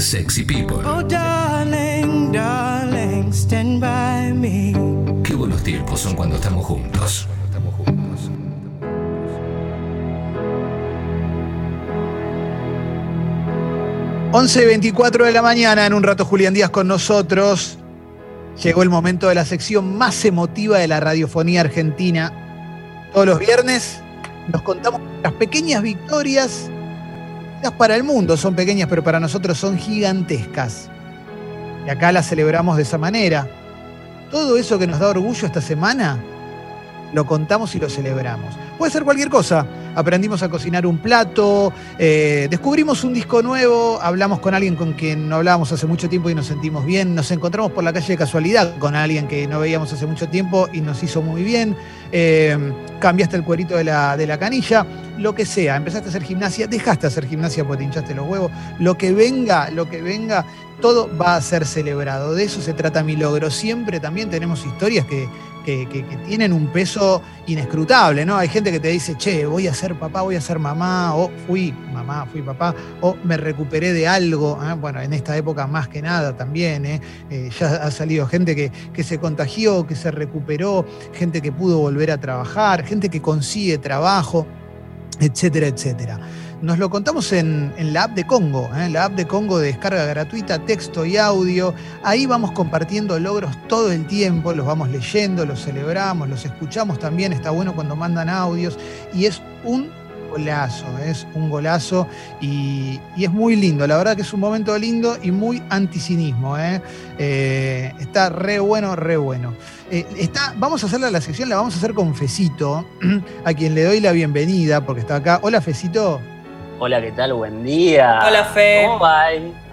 Sexy People. Oh, darling, darling, stand by me. Qué buenos tiempos son cuando estamos juntos. Estamos juntos. Once 24 de la mañana, en un rato Julián Díaz con nosotros. Llegó el momento de la sección más emotiva de la radiofonía argentina. Todos los viernes nos contamos las pequeñas victorias. Para el mundo son pequeñas, pero para nosotros son gigantescas. Y acá las celebramos de esa manera. Todo eso que nos da orgullo esta semana, lo contamos y lo celebramos. Puede ser cualquier cosa. Aprendimos a cocinar un plato, eh, descubrimos un disco nuevo, hablamos con alguien con quien no hablábamos hace mucho tiempo y nos sentimos bien, nos encontramos por la calle de casualidad con alguien que no veíamos hace mucho tiempo y nos hizo muy bien, eh, cambiaste el cuerito de la, de la canilla, lo que sea, empezaste a hacer gimnasia, dejaste de hacer gimnasia porque te hinchaste los huevos, lo que venga, lo que venga, todo va a ser celebrado. De eso se trata mi logro. Siempre también tenemos historias que, que, tienen un peso inescrutable, ¿no? Hay gente que te dice, che, voy a ser papá, voy a ser mamá, o fui mamá, fui papá, o me recuperé de algo. ¿eh? Bueno, en esta época más que nada también, ¿eh? Eh, ya ha salido gente que, que se contagió, que se recuperó, gente que pudo volver a trabajar, gente que consigue trabajo, etcétera, etcétera. Nos lo contamos en, en la app de Congo, ¿eh? la app de Congo de descarga gratuita, texto y audio. Ahí vamos compartiendo logros todo el tiempo, los vamos leyendo, los celebramos, los escuchamos también. Está bueno cuando mandan audios y es un golazo, es un golazo y, es muy lindo. La verdad que es un momento lindo y muy anticinismo. ¿eh? Eh, está re bueno, re bueno. Eh, está, vamos a hacerle la sección, la vamos a hacer con Fecito, a quien le doy la bienvenida porque está acá. Hola, Fecito. Hola, ¿qué tal? Buen día. Hola, Fe. ¿Cómo va?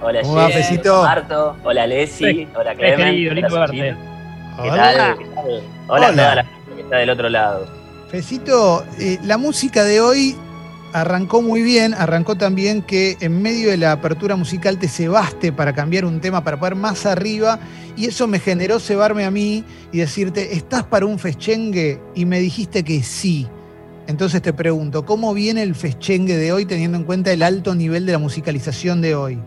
Hola, ¿Cómo va, Fecito? Marto. Hola, Lessi. Hola, Clemen. querido, lindo Hola, verte. ¿Qué Hola. tal? ¿Qué tal? Hola, Hola. a toda la gente que está del otro lado. Fecito, eh, la música de hoy arrancó muy bien, arrancó también que en medio de la apertura musical te cebaste para cambiar un tema, para poder más arriba, y eso me generó cebarme a mí y decirte, ¿estás para un feschengue? Y me dijiste que sí. Entonces te pregunto, ¿cómo viene el feschengue de hoy teniendo en cuenta el alto nivel de la musicalización de hoy?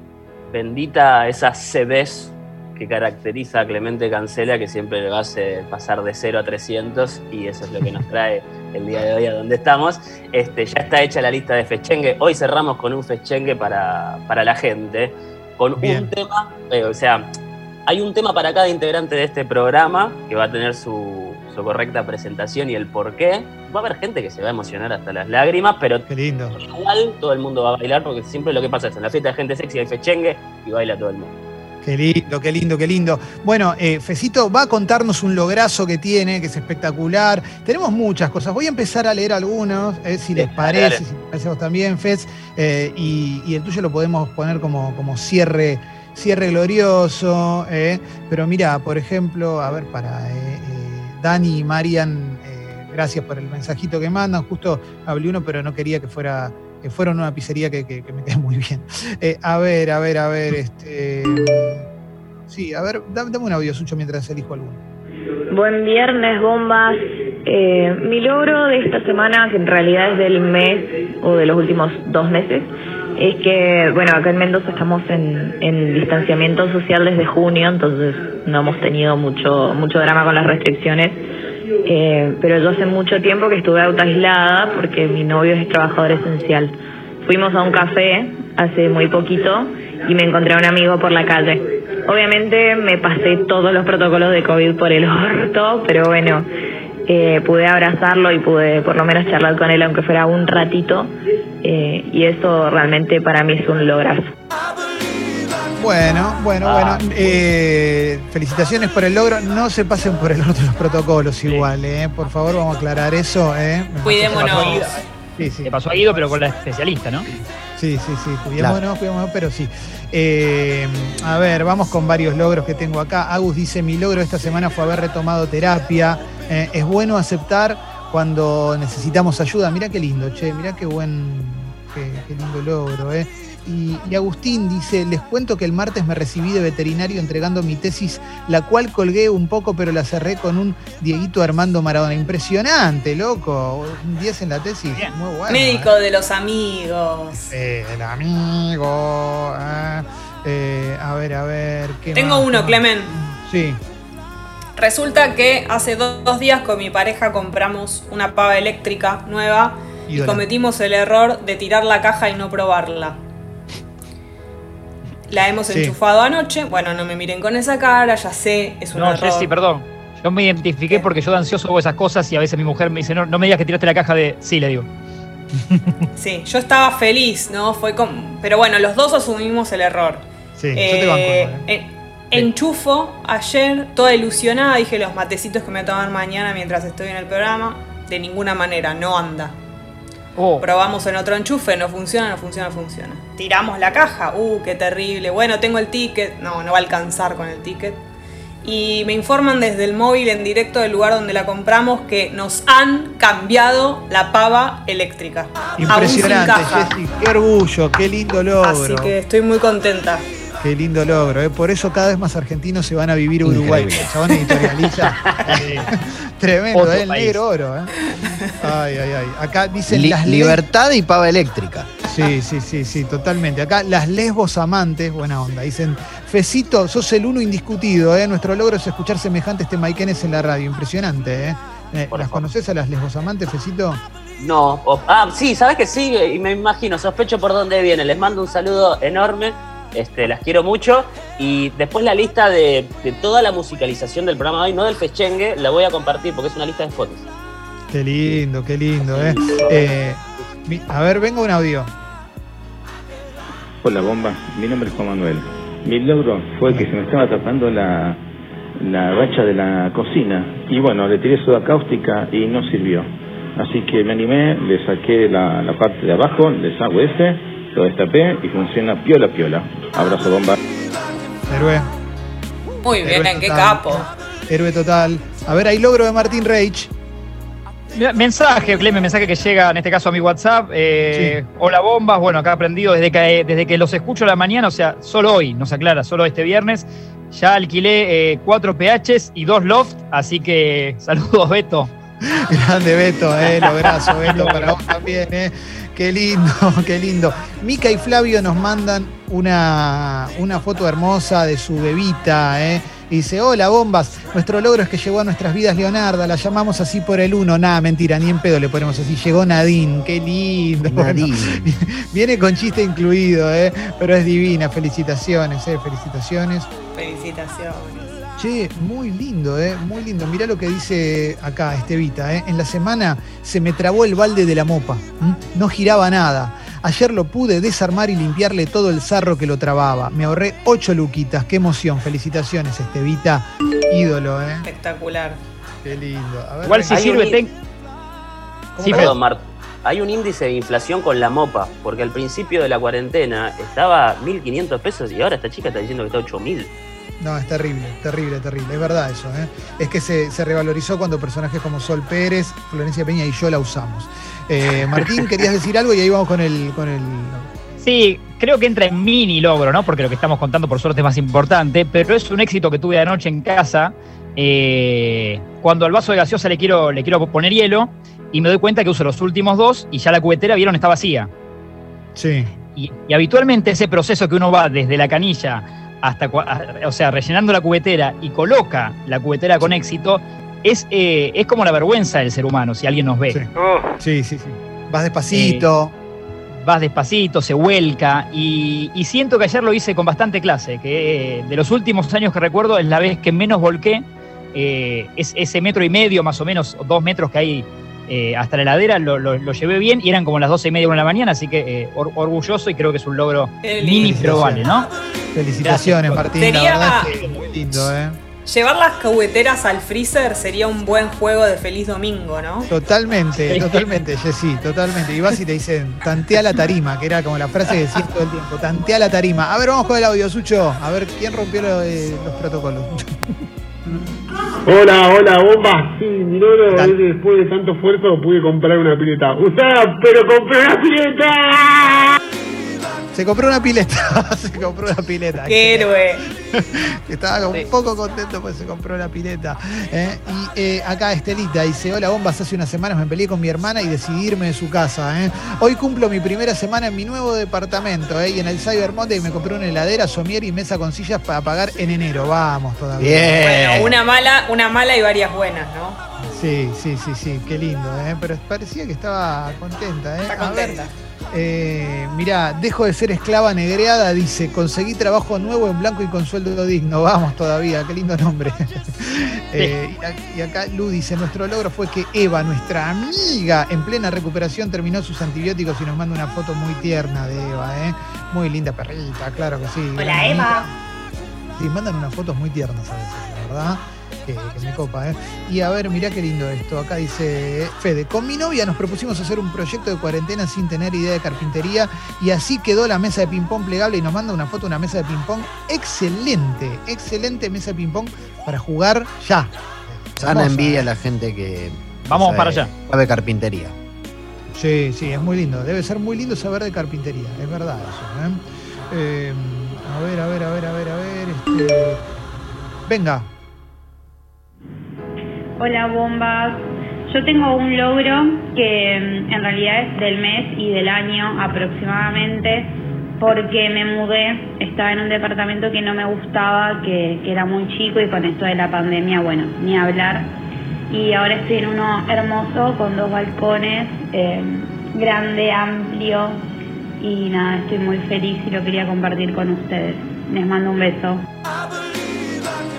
Bendita esa CBs que caracteriza a Clemente Cancela, que siempre lo hace pasar de 0 a 300, y eso es lo que nos trae el día de hoy a donde estamos. Este, ya está hecha la lista de fechengue. Hoy cerramos con un fechengue para, para la gente, con Bien. un tema, eh, o sea, hay un tema para cada integrante de este programa que va a tener su, su correcta presentación y el por qué. Va a haber gente que se va a emocionar hasta las lágrimas, pero Qué lindo. igual todo el mundo va a bailar porque siempre lo que pasa es en la fiesta de gente sexy hay fechengue y baila todo el mundo. Qué lindo, qué lindo, qué lindo. Bueno, eh, Fecito va a contarnos un lograzo que tiene, que es espectacular. Tenemos muchas cosas. Voy a empezar a leer algunos, eh, si les parece, dale. si les parece a vos también, Fez. Eh, y, y el tuyo lo podemos poner como, como cierre, cierre glorioso. eh. Pero mira, por ejemplo, a ver, para Dani y Marian, eh, gracias por el mensajito que mandan. Justo hablé uno, pero no quería que fuera que fuera una pizzería que, que- me quede muy bien. Eh, a ver, a ver, a ver, este. Sí, a ver, dame, dame un audio, Sucho, mientras elijo alguno. Buen viernes, bombas. Eh, mi logro de esta semana, que en realidad es del mes o de los últimos dos meses, es que, bueno, acá en Mendoza estamos en, en distanciamiento social desde junio, entonces no hemos tenido mucho, mucho drama con las restricciones. Eh, pero yo hace mucho tiempo que estuve autoaislada porque mi novio es trabajador esencial. Fuimos a un café hace muy poquito y me encontré a un amigo por la calle. Obviamente me pasé todos los protocolos de COVID por el orto, pero bueno, eh, pude abrazarlo y pude por lo menos charlar con él aunque fuera un ratito eh, y eso realmente para mí es un lograzo. Bueno, bueno, Ah. bueno. eh, felicitaciones por el logro. No se pasen por el otro los protocolos igual, eh. Por favor, vamos a aclarar eso, eh. Me Cuidémonos. Sí, sí. Le pasó a Guido, pero con la especialista, ¿no? Sí, sí, sí, cuidémonos, cuidémonos, pero sí. Eh, a ver, vamos con varios logros que tengo acá. Agus dice, mi logro esta semana fue haber retomado terapia. Eh, es bueno aceptar cuando necesitamos ayuda. Mirá qué lindo, che, mirá qué buen, qué, qué lindo logro, eh. Y, y Agustín dice, les cuento que el martes me recibí de veterinario entregando mi tesis, la cual colgué un poco, pero la cerré con un Dieguito Armando Maradona. Impresionante, loco. Un 10 en la tesis. Bien. Muy bueno. Médico eh. de los amigos. Eh, el amigo. ah, eh, ver, a ver. ¿qué Tengo más? uno, ¿Qué Clemen. Sí. Resulta que hace do- dos días con mi pareja compramos una pava eléctrica nueva y cometimos el error de tirar la caja y no probarla. La hemos Sí. enchufado anoche. Bueno, no me miren con esa cara, ya sé, es un No, error. Jessy, perdón. Yo me identifiqué ¿Qué? porque yo de ansioso hago esas cosas y a veces mi mujer me dice, no, no me digas que tiraste la caja de. Sí, le digo. Sí, yo estaba feliz, ¿no? Fue con... Pero bueno, los dos asumimos el error. Sí, yo te banco Eh, igual, ¿eh? En- Enchufo ayer, toda ilusionada, dije los matecitos que me tomar mañana mientras estoy en el programa. De ninguna manera, no anda. Oh, Probamos en otro enchufe, no funciona, no funciona, no funciona. Tiramos la caja, uh, qué terrible. Bueno, tengo el ticket, no, no va a alcanzar con el ticket. Y me informan desde el móvil en directo del lugar donde la compramos que nos han cambiado la pava eléctrica. Impresionante. Jessy. Qué orgullo, qué lindo logro. Así que estoy muy contenta. Qué lindo logro. ¿eh? Por eso cada vez más argentinos se van a vivir a Uruguay. El chabón editorializa. Tremendo, Otro ¿eh? el país. negro oro. ¿eh? Ay, ay, ay. Acá dicen Li- las libertad y pava eléctrica. Sí, sí, sí, sí, totalmente. Acá las lesbos amantes, buena onda. Dicen, Fecito, sos el uno indiscutido, ¿eh? Nuestro logro es escuchar semejantes temaiquenes en la radio. Impresionante, ¿eh? Eh, ¿Las conoces a las lesbos amantes, Fecito? No, ah, sí, sabes que sí, y me imagino, sospecho por dónde viene. Les mando un saludo enorme, este, las quiero mucho. Y después la lista de, de toda la musicalización del programa de hoy, no del Fechengue, la voy a compartir porque es una lista de fotos. Qué lindo, qué lindo, ¿eh? Eh, a ver, venga un audio. Hola bomba, mi nombre es Juan Manuel. Mi logro fue que se me estaba tapando la, la racha de la cocina y bueno, le tiré soda cáustica y no sirvió. Así que me animé, le saqué la, la parte de abajo, el desagüe ese, lo destapé y funciona piola piola. Abrazo bomba. Héroe. Muy bien, héroe qué total. capo. Héroe total. A ver, hay logro de Martín Reich. Mensaje, Clemen, mensaje que llega en este caso a mi WhatsApp. eh, Hola bombas, bueno, acá aprendido desde que, desde que los escucho a la mañana, o sea, solo hoy, nos aclara, solo este viernes. Ya alquilé eh, cuatro PHs y dos loft, así que saludos Beto. Grande Beto, eh, lograzo, Beto, para vos también, eh. Qué lindo, qué lindo. Mica y Flavio nos mandan una, una foto hermosa de su bebita, eh. Y dice, hola bombas, nuestro logro es que llegó a nuestras vidas Leonarda, la llamamos así por el uno, nada, mentira, ni en pedo le ponemos así, llegó Nadine, qué lindo. Bueno, Nadine. viene con chiste incluido, eh, pero es divina, felicitaciones, eh, felicitaciones. Felicitaciones. Che, muy lindo, ¿eh? Muy lindo. Mirá lo que dice acá Estevita, ¿eh? En la semana se me trabó el balde de la mopa. ¿m? No giraba nada. Ayer lo pude desarmar y limpiarle todo el sarro que lo trababa. Me ahorré ocho luquitas. Qué emoción. Felicitaciones, Estevita. Ídolo, ¿eh? Espectacular. Qué lindo. A ver, Igual si sirve, un- ten- ¿cómo sí, va? Perdón, Mart. Hay un índice de inflación con la mopa, porque al principio de la cuarentena estaba 1.500 pesos y ahora esta chica está diciendo que está 8.000. No, es terrible, terrible, terrible. Es verdad eso, ¿eh? Es que se, se revalorizó cuando personajes como Sol Pérez, Florencia Peña y yo la usamos. Eh, Martín, querías decir algo y ahí vamos con el, con el Sí, creo que entra en mini logro, ¿no? Porque lo que estamos contando por suerte es más importante, pero es un éxito que tuve anoche en casa. eh, cuando al vaso de gaseosa le quiero, le quiero poner hielo y me doy cuenta que uso los últimos dos y ya la cubetera, vieron, está vacía. Sí. Y, y habitualmente ese proceso que uno va desde la canilla hasta, o sea, rellenando la cubetera y coloca la cubetera con éxito, es, eh, es como la vergüenza del ser humano, si alguien nos ve. Sí. Sí, sí, sí. Vas despacito. vas despacito, se vuelca y, y siento que ayer lo hice con bastante clase, que eh, de los últimos años que recuerdo es la vez que menos volqué, eh, es, ese metro y medio más o menos, o dos metros que hay eh, hasta la heladera, lo, lo- lo llevé bien y eran como las doce y media una de la mañana, así que eh, or- orgulloso y creo que es un logro mini pero vale, ¿no? Felicitaciones. Martín. Sería- La verdad es que muy lindo, ¿eh? Llevar las cahueteras al freezer sería un buen juego de feliz domingo, ¿no? Totalmente, totalmente, Jessy, totalmente. Y vas y te dicen, tantea la tarima, que era como la frase que decías todo el tiempo, tantea la tarima. A ver, vamos con el audio, Sucho. A ver, ¿quién rompió lo- eh, los protocolos? Hola, hola, bomba. Sí, mi logro ¿Qué tal? es que después de tanto esfuerzo pude comprar una pileta. Usada, pero compré una pileta. Se compró una pileta. se compró una pileta. ¡Qué héroe! Estaba un Sí. poco contento porque se compró la pileta. ¿eh? Y eh, acá Estelita dice: Hola bombas, hace unas semanas me peleé con mi hermana y decidí irme de su casa. ¿eh? Hoy cumplo mi primera semana en mi nuevo departamento ¿eh? y en el Cyber Monday me compré una heladera, somier y mesa con sillas para pagar en enero. Vamos todavía. Bien. Bueno, una mala, una mala y varias buenas, ¿no? Sí, sí, sí, sí, qué lindo, ¿eh? pero parecía que estaba contenta. ¿eh? Está A ver, contenta. Eh, mirá, dejo de ser esclava negreada, dice, conseguí trabajo nuevo en blanco y con sueldo digno. Vamos todavía, qué lindo nombre. Eh, y, ac- y acá Lu dice, nuestro logro fue que Eva, nuestra amiga, en plena recuperación terminó sus antibióticos y nos manda una foto muy tierna de Eva, ¿eh? Muy linda perrita, claro que sí. Hola, Eva. amiga. Sí, mandan unas fotos muy tiernas a veces, la verdad. Que, que me copa, ¿eh? Y a ver, mirá qué lindo esto. Acá dice Fede, con mi novia nos propusimos hacer un proyecto de cuarentena sin tener idea de carpintería y así quedó la mesa de ping-pong plegable y nos manda una foto de una mesa de ping-pong. Excelente, excelente mesa de ping-pong para jugar ya. Sana envidia ¿eh? a la gente que. Vamos sabe- para allá. Sabe carpintería. Sí, sí, es muy lindo. Debe ser muy lindo saber de carpintería, es verdad eso. ¿eh? Eh, a ver, a ver, a ver, a ver, a ver. Este... Venga. Hola bombas. Yo tengo un logro que mm, en realidad es del mes y del año aproximadamente porque me mudé, estaba en un departamento que no me gustaba, que, que era muy chico y con esto de la pandemia, bueno, ni hablar. Y ahora estoy en uno hermoso con dos balcones, eh, grande, amplio y nada, estoy muy feliz y lo quería compartir con ustedes. Les mando un beso.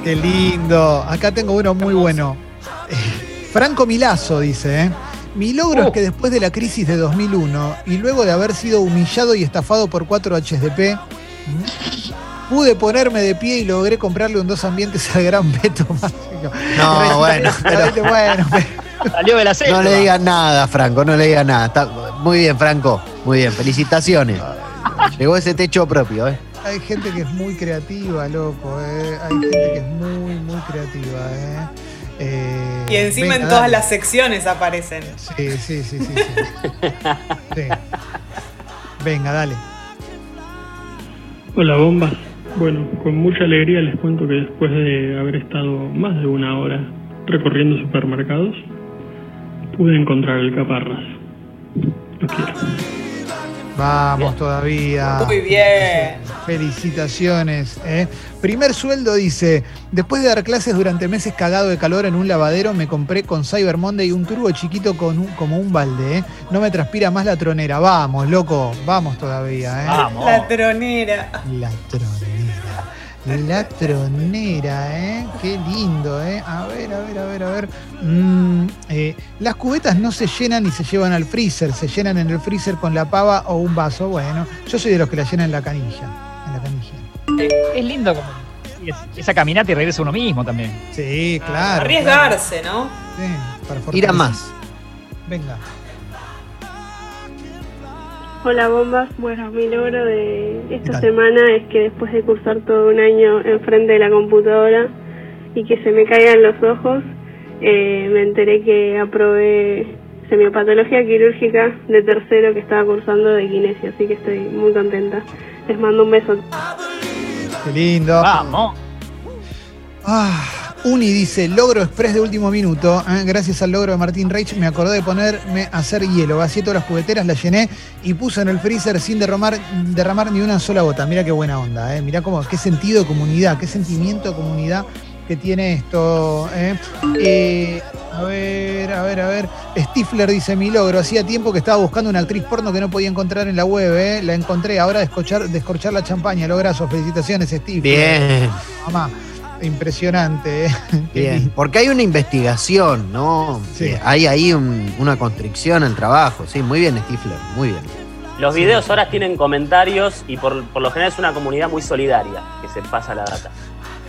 Qué lindo. Acá tengo uno muy bueno. Franco Milazo dice, ¿eh? Mi logro Oh. es que después de la crisis de 2001 y luego de haber sido humillado y estafado por 4 HDP, pude ponerme de pie y logré comprarle un dos ambientes al gran Beto Mágico. No, bueno, Realmente bueno, pero- Salió de la selva. No le digas nada, Franco, no le digas nada. Está- muy bien, Franco. Muy bien, felicitaciones. Llegó ese techo propio, ¿eh? hay gente que es muy creativa, loco. ¿eh? Hay gente que es muy, muy creativa. ¿eh? Eh, Y encima venga, en todas dale. las secciones aparecen. Sí, sí, sí, sí. sí. Sí. Venga, dale. Hola bombas. Bueno, con mucha alegría les cuento que después de haber estado más de una hora recorriendo supermercados, pude encontrar el caparras. Lo quiero. Vamos todavía. Muy bien. Felicitaciones. ¿eh? Primer sueldo dice, después de dar clases durante meses cagado de calor en un lavadero, me compré con Cyber Monday un turbo chiquito con un- como un balde. ¿eh? No me transpira más la tronera. Vamos, loco. Vamos todavía. ¿eh? Vamos. La tronera. La tronera. La tronera, ¿eh? Qué lindo, ¿eh? A ver, a ver, a ver, a ver. Mm, eh, las cubetas no se llenan y se llevan al freezer. Se llenan en el freezer con la pava o un vaso. Bueno, yo soy de los que la llenan en la canilla. En la canilla. Es lindo como es- esa caminata y regresa uno mismo también. Sí, claro. Arriesgarse, ¿no? Sí, para Ir a más. Venga. Hola bombas, bueno, mi logro de ¿Qué esta semana es que después de cursar todo un año enfrente de la computadora y que se me caigan los ojos, eh, me enteré que aprobé semiopatología quirúrgica de tercero que estaba cursando de kinesia, así que estoy muy contenta. Les mando un beso. Qué lindo. Vamos. Ah, Uni dice, logro express de último minuto. ¿eh? Gracias al logro de Martín Reich me acordé de ponerme a hacer hielo. Vacié todas las jugueteras, las llené y puse en el freezer sin derramar, derramar ni una sola gota. Mira qué buena onda. ¿eh? Mira cómo, qué sentido de comunidad, qué sentimiento de comunidad que tiene esto. ¿eh? A ver, a ver, a ver. Stifler dice mi logro. Hacía tiempo que estaba buscando una actriz porno que no podía encontrar en la web. ¿eh? La encontré. Ahora descorchar, descorchar la champaña. Lograzo. Felicitaciones, Stifler. Bien, Mamá, impresionante. ¿eh? Bien. Porque hay una investigación, ¿no? Sí. Eh, hay ahí un- una constricción al trabajo. Sí, muy bien, Stifler, muy bien. Los videos ahora tienen comentarios y por, por lo general es una comunidad muy solidaria que se pasa la data.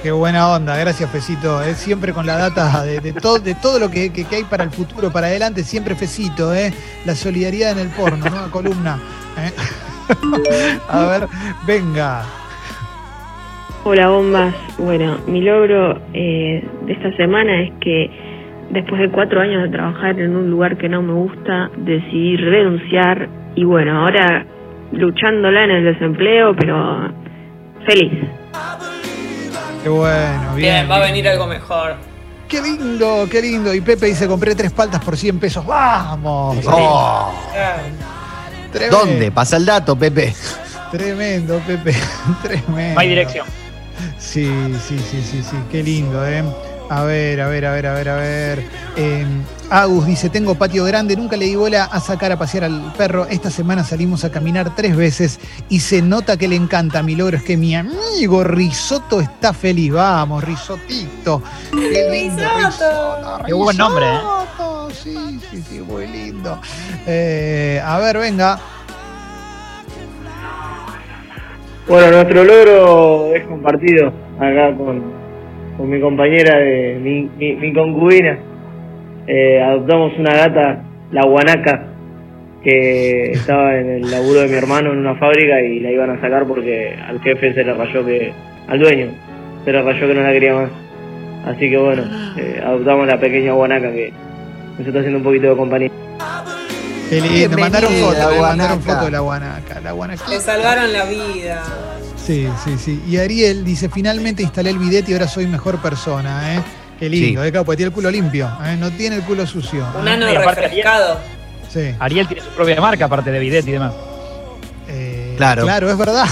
Qué buena onda, gracias Fecito. ¿eh? Siempre con la data de, de todo, de todo lo que, hay para el futuro, para adelante, siempre Fecito. ¿eh? La solidaridad en el porno, nueva columna. ¿eh? A ver, venga. Hola bombas, bueno, mi logro eh, de esta semana es que después de cuatro años de trabajar en un lugar que no me gusta, decidí renunciar y bueno, ahora luchándola en el desempleo, pero feliz. Qué bueno, bien. Bien, va a venir algo mejor. Qué lindo, qué lindo. Y Pepe dice, compré tres paltas por 100 pesos. ¡Vamos! Oh, Tremendo, ¿Dónde? Pasa el dato, Pepe. Tremendo, Pepe. Tremendo. No hay dirección. Sí, sí, sí, sí, sí. Qué lindo, ¿eh? A ver, a ver, a ver, a ver, a ver. Eh, Agus dice, tengo patio grande, nunca le di bola a sacar a pasear al perro. Esta semana salimos a caminar tres veces y se nota que le encanta. Mi logro es que mi amigo Risotto está feliz. Vamos, Risotito. Qué lindo, Risotto. Qué buen nombre, ¿eh? Sí, sí, sí, muy lindo. Eh, a ver, venga. Bueno, nuestro logro es compartido acá con, con mi compañera, de, mi, mi, mi concubina. Eh, adoptamos una gata, la guanaca, que estaba en el laburo de mi hermano en una fábrica y la iban a sacar porque al jefe se le rayó que, al dueño, se le rayó que no la quería más. Así que bueno, eh, adoptamos la pequeña guanaca que nos está haciendo un poquito de compañía. Qué lindo. Me mandaron Bienvenida, foto, me mandaron guanaca. foto de la guanaca. La guanaca. Le salvaron la vida. Sí, sí, sí. Y Ariel dice, finalmente instalé el bidet y ahora soy mejor persona, ¿eh? Qué lindo, Sí. ¿eh? Claro, porque tiene el culo limpio, ¿eh? No tiene el culo sucio. Un ¿eh? ano Y aparte, refrescado. Sí. Ariel tiene su propia marca, aparte de bidet y demás. Eh, Claro. Claro, es verdad.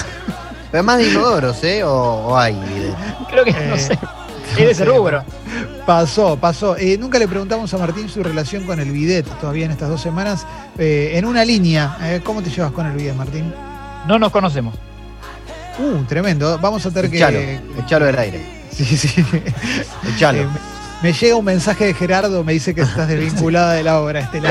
Pero más de inodoros, ¿eh? O, o hay bidet. Creo que, Eh, no sé. Es de ese rubro. Pasó, pasó. Eh, nunca le preguntamos a Martín su relación con el bidet todavía en estas dos semanas. Eh, en una línea, ¿eh? ¿cómo te llevas con el bidet, Martín? No nos conocemos. Uh, tremendo. Vamos a tener Echalo, que... echalo del aire. Sí, sí. Echalo. Eh, me, llega un mensaje de Gerardo, me dice que estás desvinculada de la obra, Estela.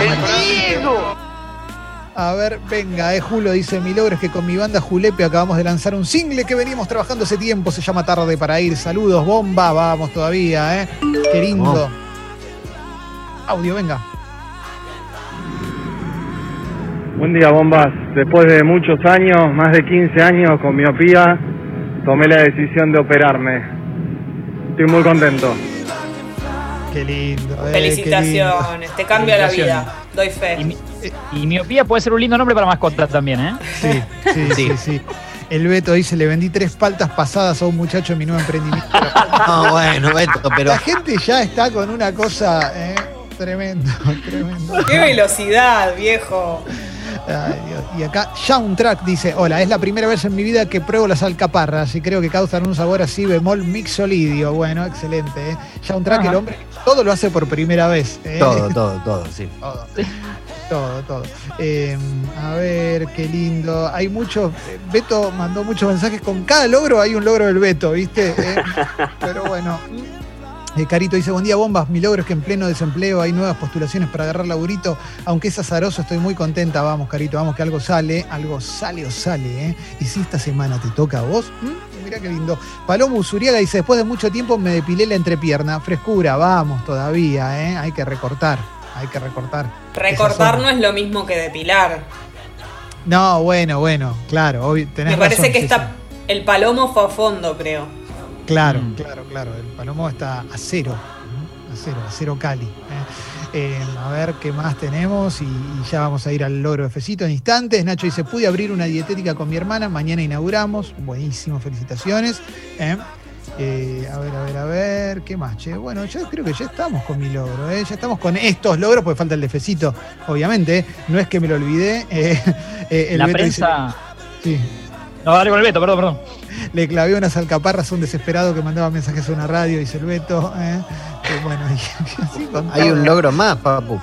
A ver, venga, eh, Julio dice, mi logro es que con mi banda Julepe acabamos de lanzar un single que venimos trabajando hace tiempo, se llama Tarde para ir. Saludos, bomba, vamos todavía, ¿eh? Qué lindo. Audio, venga. Buen día, bombas. Después de muchos años, más de 15 años con miopía, tomé la decisión de operarme. Estoy muy contento. Qué lindo. eh, Felicitaciones, te cambia la vida. Doy Y, fe. mi- y miopía puede ser un lindo nombre para mascota también, ¿eh? Sí, sí, sí, sí. El Beto dice, le vendí tres paltas pasadas a un muchacho en mi nuevo emprendimiento. No, bueno, Beto, pero La gente ya está con una cosa eh, tremendo, tremendo. ¡Qué velocidad, viejo! Ay, Dios. Y acá Soundtrack dice, hola, es la primera vez en mi vida que pruebo las alcaparras y creo que causan un sabor así bemol mixolidio. Bueno, excelente. ¿eh? Soundtrack, Ajá. el hombre, todo lo hace por primera vez. ¿eh? todo, todo, todo, sí. Todo, todo. todo. Eh, a ver, qué lindo. Hay muchos, Beto mandó muchos mensajes. Con cada logro hay un logro del Beto, ¿viste? Eh, pero bueno. Eh, Carito dice, buen día bombas, mi logro es que en pleno desempleo hay nuevas postulaciones para agarrar laburito, aunque es azaroso, estoy muy contenta, vamos Carito, vamos que algo sale, algo sale o sale, ¿eh? Y si esta semana te toca a vos, ¿m? mirá qué lindo. Palomo Usuriaga dice, después de mucho tiempo me depilé la entrepierna, frescura, vamos todavía, ¿eh? Hay que recortar, hay que recortar. Recortar no es lo mismo que depilar. No, bueno, bueno, claro, obvio, tenés Me parece razón, que sí, está, el palomo fue a fondo, creo. Claro, Mm. claro, claro, el Palomo está a cero, ¿no? a cero, a cero Cali. ¿eh? Eh, a ver qué más tenemos y, y ya vamos a ir al logro de Fecito en instantes. Nacho dice, pude abrir una dietética con mi hermana, mañana inauguramos, buenísimo, felicitaciones. ¿eh? Eh, a ver, a ver, a ver, ¿qué más? Che? Bueno, yo creo que ya estamos con mi logro, ya estamos con estos logros, porque falta el de Fecito, obviamente, no es que me lo olvidé. el la dice- prensa. sí, No, dale con el Beto, perdón, perdón. le clavé unas alcaparras a un desesperado que mandaba mensajes a una radio, dice el Beto. ¿eh? Que bueno, y así con Hay un logro más, papu.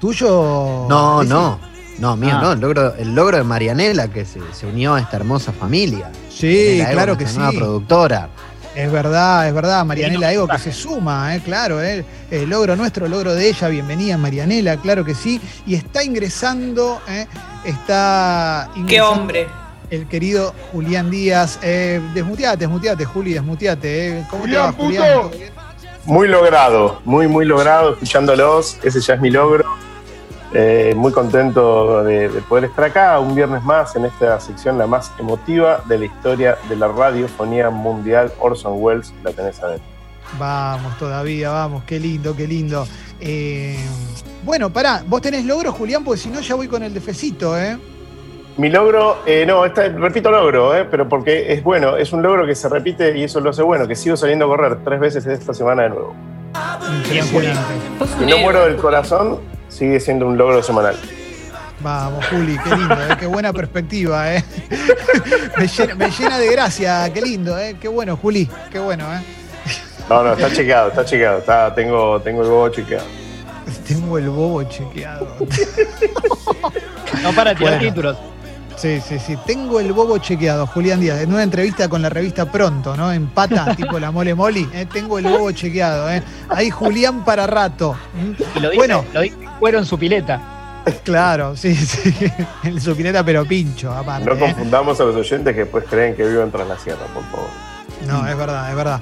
¿Tuyo? No, ese? no. No, mío, Ah. no. El logro, el logro de Marianela, que se, se unió a esta hermosa familia. Sí, Marianela Ego, claro que sí. Nueva productora. Es verdad, es verdad. Marianela Ego que se suma, ¿eh? claro. ¿eh? El logro nuestro, el logro de ella. Bienvenida, Marianela, claro que sí. Y está ingresando, ¿eh? está ¡Qué hombre! El querido Julián Díaz. Eh, desmuteate, desmuteate, Juli, desmuteate. ¿eh? ¿Cómo te va, Julián, Julián? puto. Muy logrado, muy, muy logrado, escuchándolos. Ese ya es mi logro. Eh, muy contento de, de poder estar acá un viernes más en esta sección, la más emotiva de la historia de la radiofonía mundial. Orson Welles, la tenés adentro. Vamos todavía, vamos, qué lindo, qué lindo. Eh, bueno, pará, vos tenés logro, Julián, porque si no ya voy con el de Fecito, ¿eh? Mi logro, eh, no, esta, repito logro, eh, pero porque es bueno, es un logro que se repite y eso lo hace bueno, que sigo saliendo a correr tres veces esta semana de nuevo. Impresionante. Si no muero del corazón, sigue siendo un logro semanal. Vamos, Juli, qué lindo, eh, qué buena perspectiva, eh. me, llena, me llena de gracia, qué lindo, eh. Qué bueno, Juli, qué bueno, eh. No, no, está chequeado, está chequeado, está, tengo, tengo el bobo chequeado. Tengo el bobo chequeado. No para tirar Bueno. títulos. Sí, sí, sí. Tengo el bobo chequeado, Julián Díaz. En una entrevista con la revista Pronto, ¿no? En pata, tipo la mole moli. ¿eh? Tengo el bobo chequeado, ¿eh? Ahí Julián para rato. ¿Mm? Y lo dice, Bueno. lo dice cuero en su pileta. Claro, sí, sí. En su pileta, pero pincho, aparte. No ¿eh? confundamos a los oyentes que después creen que viven tras la sierra, por favor. No, es verdad, es verdad.